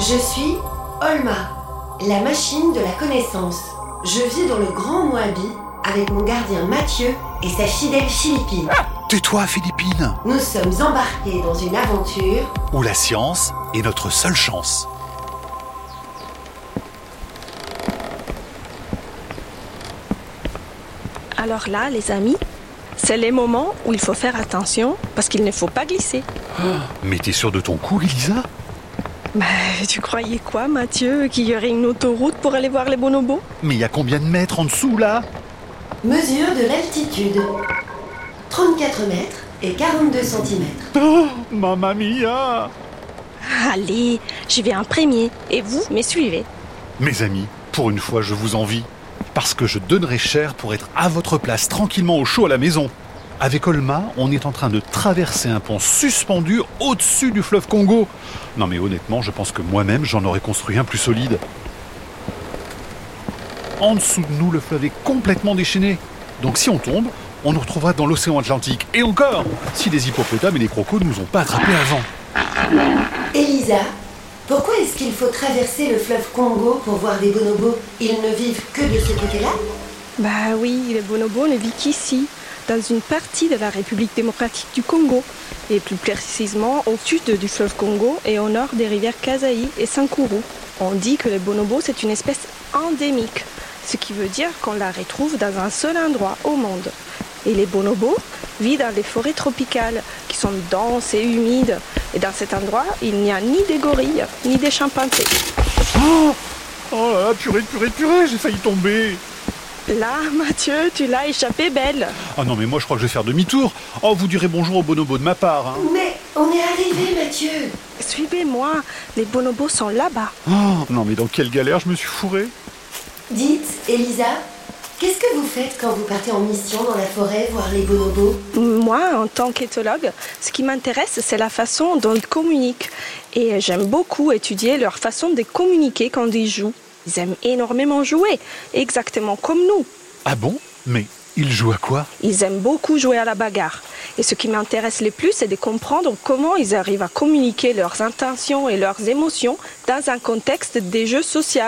Je suis Olma, la machine de la connaissance. Je vis dans le Grand Moabi avec mon gardien Mathieu et sa fidèle Philippine. Tais-toi, Philippine Nous sommes embarqués dans une aventure Où la science est notre seule chance. Alors là, les amis, c'est les moments où il faut faire attention parce qu'il ne faut pas glisser. Mais t'es sûr de ton coup, Elisa Bah, tu croyais quoi, Mathieu Qu'il y aurait une autoroute pour aller voir les bonobos? Mais il y a combien de mètres en dessous, là? Mesure de l'altitude 34 mètres et 42 cm. Oh, mamma mia Allez, j'y vais en premier. Et vous, me suivez? Mes amis, pour une fois, je vous envie. Parce que je donnerais cher pour être à votre place tranquillement au chaud à la maison. Avec Olma, on est en train de traverser un pont suspendu au-dessus du fleuve Congo. Non mais honnêtement, je pense que moi-même, j'en aurais construit un plus solide. En dessous de nous, le fleuve est complètement déchaîné. Donc si on tombe, on nous retrouvera dans l'océan Atlantique. Et encore, si les hippopotames et les crocos ne nous ont pas attrapés avant. Elisa, pourquoi est-ce qu'il faut traverser le fleuve Congo pour voir des bonobos? Ils ne vivent que de ce côté-là? Bah oui, les bonobos ne vivent qu'ici, dans une partie de la République démocratique du Congo, et plus précisément au sud du fleuve Congo et au nord des rivières Kasaï et Sankuru. On dit que les bonobos c'est une espèce endémique, ce qui veut dire qu'on la retrouve dans un seul endroit au monde. Et les bonobos vivent dans les forêts tropicales qui sont denses et humides. Et dans cet endroit, il n'y a ni des gorilles, ni des chimpanzés. Oh, oh là là, purée, purée, purée, j'ai failli tomber. Là, Mathieu, tu l'as échappé belle. Ah non, mais moi je crois que je vais faire demi-tour. Oh, vous direz bonjour aux bonobos de ma part. Hein. Mais on est arrivé, Mathieu Suivez-moi, les bonobos sont là-bas. Oh, non, mais dans quelle galère je me suis fourré. Dites, Elisa, qu'est-ce que vous faites quand vous partez en mission dans la forêt voir les bonobos? Moi, en tant qu'éthologue, ce qui m'intéresse, c'est la façon dont ils communiquent. Et j'aime beaucoup étudier leur façon de communiquer quand ils jouent. Ils aiment énormément jouer, exactement comme nous. Ah bon? Mais ils jouent à quoi? Ils aiment beaucoup jouer à la bagarre. Et ce qui m'intéresse le plus, c'est de comprendre comment ils arrivent à communiquer leurs intentions et leurs émotions dans un contexte des jeux sociaux.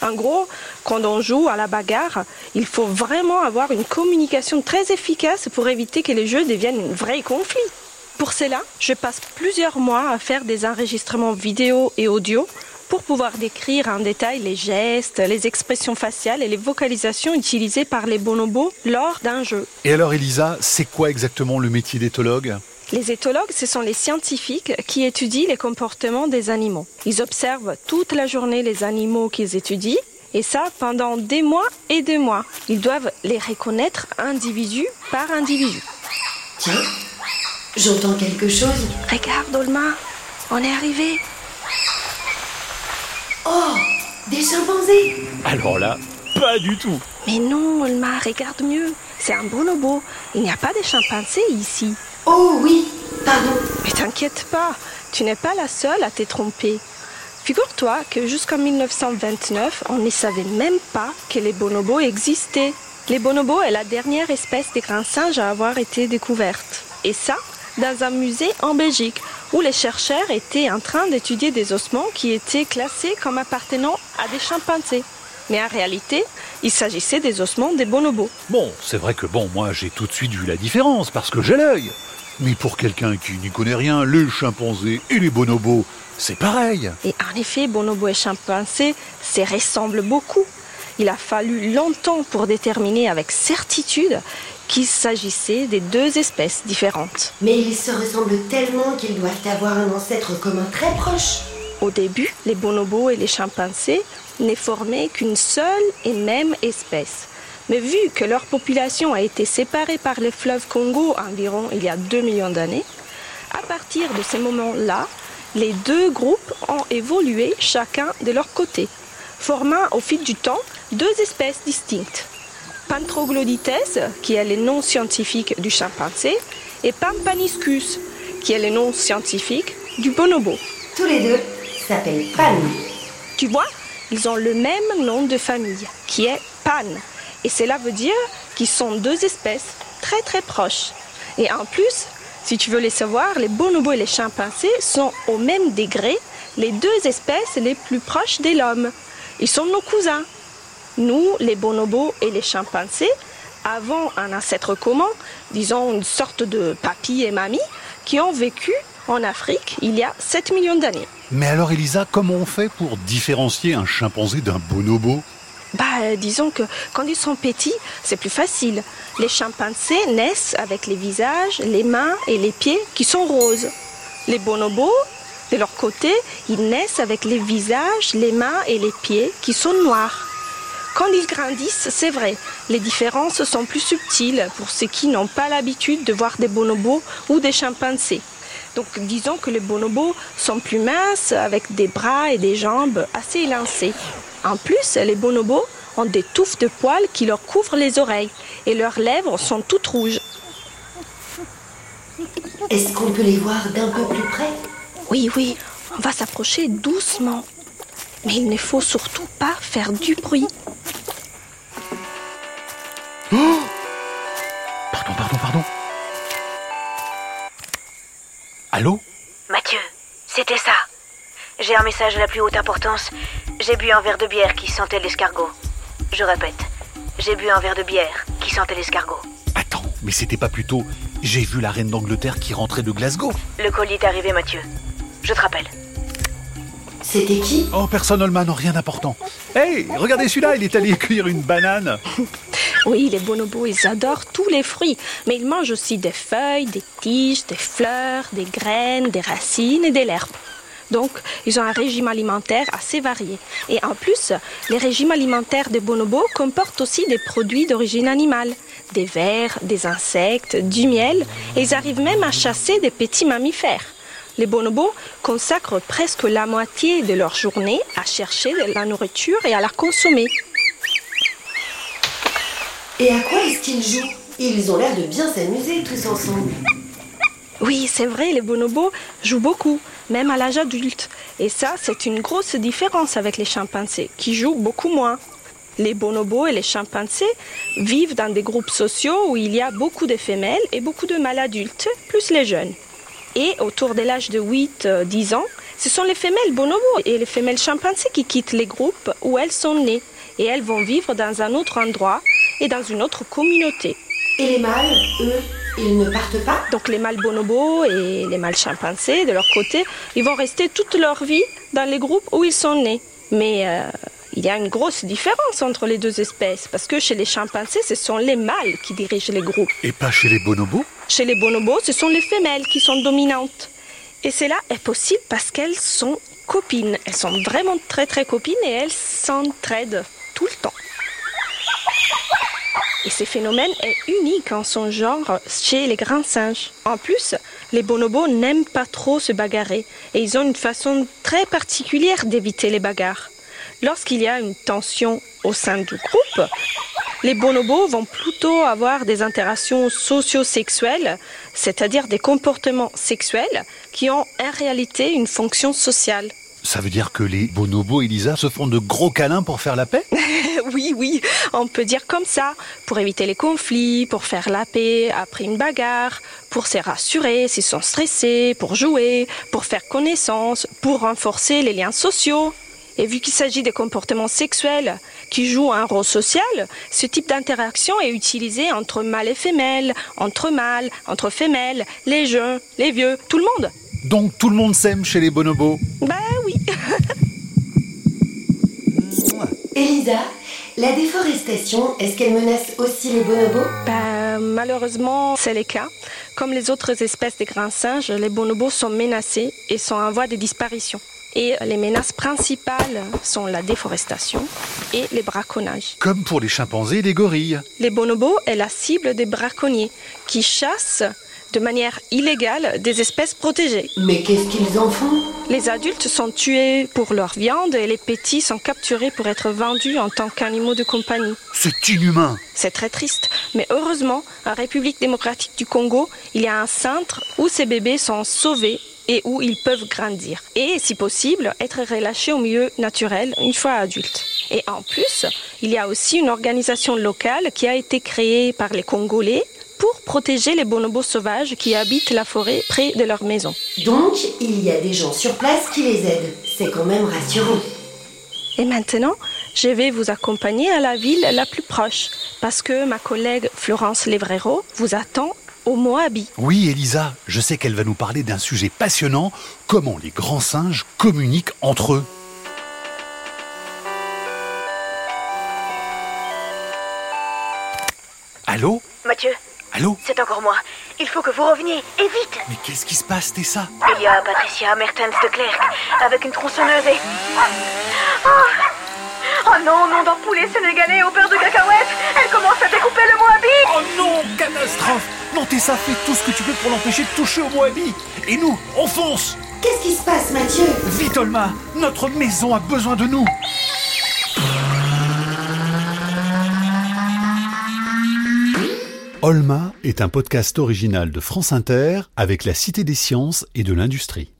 En gros, quand on joue à la bagarre, il faut vraiment avoir une communication très efficace pour éviter que les jeux deviennent un vrai conflit. Pour cela, je passe plusieurs mois à faire des enregistrements vidéo et audio pour pouvoir décrire en détail les gestes, les expressions faciales et les vocalisations utilisées par les bonobos lors d'un jeu. Et alors, Elisa, c'est quoi exactement le métier d'éthologue? Les éthologues, ce sont les scientifiques qui étudient les comportements des animaux. Ils observent toute la journée les animaux qu'ils étudient, et ça pendant des mois et des mois. Ils doivent les reconnaître individu par individu. Tiens, j'entends quelque chose. Regarde, Olma, on est arrivé. Oh, des chimpanzés Alors là, pas du tout. Mais non, Olma, regarde mieux. C'est un bonobo. Il n'y a pas de chimpanzés ici. Oh oui, pardon. Mais t'inquiète pas, tu n'es pas la seule à t'être trompée. Figure-toi que jusqu'en 1929, on ne savait même pas que les bonobos existaient. Les bonobos est la dernière espèce de grands singes à avoir été découverte. Et ça, dans un musée en Belgique, où les chercheurs étaient en train d'étudier des ossements qui étaient classés comme appartenant à des chimpanzés. Mais en réalité, il s'agissait des ossements des bonobos. Bon, c'est vrai que bon, moi j'ai tout de suite vu la différence parce que j'ai l'œil. Mais pour quelqu'un qui n'y connaît rien, les chimpanzés et les bonobos, c'est pareil. Et en effet, bonobos et chimpanzés se ressemblent beaucoup. Il a fallu longtemps pour déterminer avec certitude qu'il s'agissait des deux espèces différentes. Mais ils se ressemblent tellement qu'ils doivent avoir un ancêtre commun très proche. Au début, les bonobos et les chimpanzés n'est formé qu'une seule et même espèce. Mais vu que leur population a été séparée par le fleuve Congo environ il y a 2 millions d'années, à partir de ces moments-là, les deux groupes ont évolué chacun de leur côté, formant au fil du temps deux espèces distinctes. Pantroglodites, qui est le nom scientifique du chimpanzé, et Pampaniscus, qui est le nom scientifique du bonobo. Tous les deux s'appellent Pan. Tu vois, ils ont le même nom de famille, qui est Pan. Et cela veut dire qu'ils sont deux espèces très très proches. Et en plus, si tu veux les savoir, les bonobos et les chimpanzés sont au même degré les deux espèces les plus proches de l'homme. Ils sont nos cousins. Nous, les bonobos et les chimpanzés, avons un ancêtre commun, disons une sorte de papy et mamie, qui ont vécu en Afrique il y a 7 millions d'années. Mais alors Elisa, comment on fait pour différencier un chimpanzé d'un bonobo? Bah, euh, disons que quand ils sont petits, c'est plus facile. Les chimpanzés naissent avec les visages, les mains et les pieds qui sont roses. Les bonobos, de leur côté, ils naissent avec les visages, les mains et les pieds qui sont noirs. Quand ils grandissent, c'est vrai, les différences sont plus subtiles pour ceux qui n'ont pas l'habitude de voir des bonobos ou des chimpanzés. Donc disons que les bonobos sont plus minces avec des bras et des jambes assez élancés. En plus, les bonobos ont des touffes de poils qui leur couvrent les oreilles et leurs lèvres sont toutes rouges. Est-ce qu'on peut les voir d'un peu plus près? Oui, oui, on va s'approcher doucement. Mais il ne faut surtout pas faire du bruit. Pardon, pardon, pardon. Allô Mathieu, c'était ça. J'ai un message de la plus haute importance. J'ai bu un verre de bière qui sentait l'escargot. Je répète, j'ai bu un verre de bière qui sentait l'escargot. Attends, mais c'était pas plutôt j'ai vu la reine d'Angleterre qui rentrait de Glasgow Le colis est arrivé, Mathieu. Je te rappelle. C'était qui Oh, personne, Holman, rien d'important. Hey, regardez celui-là, il est allé cueillir une banane. Oui, les bonobos, ils adorent tous les fruits, mais ils mangent aussi des feuilles, des tiges, des fleurs, des graines, des racines et de l'herbe. Donc, ils ont un régime alimentaire assez varié. Et en plus, les régimes alimentaires des bonobos comportent aussi des produits d'origine animale, des vers, des insectes, du miel, et ils arrivent même à chasser des petits mammifères. Les bonobos consacrent presque la moitié de leur journée à chercher de la nourriture et à la consommer. Et à quoi est-ce qu'ils jouent? Ils ont l'air de bien s'amuser tous ensemble. Oui, c'est vrai, les bonobos jouent beaucoup, même à l'âge adulte. Et ça, c'est une grosse différence avec les chimpanzés, qui jouent beaucoup moins. Les bonobos et les chimpanzés vivent dans des groupes sociaux où il y a beaucoup de femelles et beaucoup de mâles adultes, plus les jeunes. Et autour de l'âge de 8-10 ans, ce sont les femelles bonobos et les femelles chimpanzés qui quittent les groupes où elles sont nées. Et elles vont vivre dans un autre endroit et dans une autre communauté. Et les mâles, eux, ils ne partent pas? Donc les mâles bonobos et les mâles chimpanzés, de leur côté, ils vont rester toute leur vie dans les groupes où ils sont nés. Mais euh, il y a une grosse différence entre les deux espèces, parce que chez les chimpanzés, ce sont les mâles qui dirigent les groupes. Et pas chez les bonobos? Chez les bonobos, ce sont les femelles qui sont dominantes. Et cela est possible parce qu'elles sont copines. Elles sont vraiment très très copines et elles s'entraident tout le temps. Et ce phénomène est unique en son genre chez les grands singes. En plus, les bonobos n'aiment pas trop se bagarrer et ils ont une façon très particulière d'éviter les bagarres. Lorsqu'il y a une tension au sein du groupe, les bonobos vont plutôt avoir des interactions socio-sexuelles, c'est-à-dire des comportements sexuels qui ont en réalité une fonction sociale. Ça veut dire que les bonobos, Elisa, se font de gros câlins pour faire la paix? Oui, oui, on peut dire comme ça, pour éviter les conflits, pour faire la paix après une bagarre, pour se rassurer s'ils sont stressés, pour jouer, pour faire connaissance, pour renforcer les liens sociaux. Et vu qu'il s'agit de comportements sexuels qui jouent un rôle social, ce type d'interaction est utilisé entre mâles et femelles, entre mâles, entre femelles, les jeunes, les vieux, tout le monde. Donc tout le monde s'aime chez les bonobos Bah oui. Elisa, la déforestation, est-ce qu'elle menace aussi les bonobos? Bah, malheureusement, c'est le cas. Comme les autres espèces de grands singes, les bonobos sont menacés et sont en voie de disparition. Et les menaces principales sont la déforestation et les braconnages. Comme pour les chimpanzés et les gorilles. Les bonobos est la cible des braconniers qui chassent de manière illégale des espèces protégées. Mais qu'est-ce qu'ils en font? Les adultes sont tués pour leur viande et les petits sont capturés pour être vendus en tant qu'animaux de compagnie. C'est inhumain C'est très triste, mais heureusement, en République démocratique du Congo, il y a un centre où ces bébés sont sauvés et où ils peuvent grandir. Et, si possible, être relâchés au milieu naturel une fois adultes. Et en plus, il y a aussi une organisation locale qui a été créée par les Congolais pour protéger les bonobos sauvages qui habitent la forêt près de leur maison. Donc, il y a des gens sur place qui les aident. C'est quand même rassurant. Et maintenant, je vais vous accompagner à la ville la plus proche, parce que ma collègue Florence Levrero vous attend au Moabi. Oui, Elisa, je sais qu'elle va nous parler d'un sujet passionnant, comment les grands singes communiquent entre eux. Allô? Mathieu, Allô? C'est encore moi. Il faut que vous reveniez, et vite! Mais qu'est-ce qui se passe, Tessa? Il y a Patricia Mertens de Clerc, avec une tronçonneuse et... Oh, Oh non, nom d'un poulet sénégalais au beurre de cacahuète. Elle commence à découper le Moabi. Oh non, catastrophe. Non, Tessa, fais tout ce que tu peux pour l'empêcher de toucher au Moabi. Et nous, on fonce. Qu'est-ce qui se passe, Mathieu? Vite, Olma Notre maison a besoin de nous. Olma est un podcast original de France Inter avec la Cité des sciences et de l'industrie.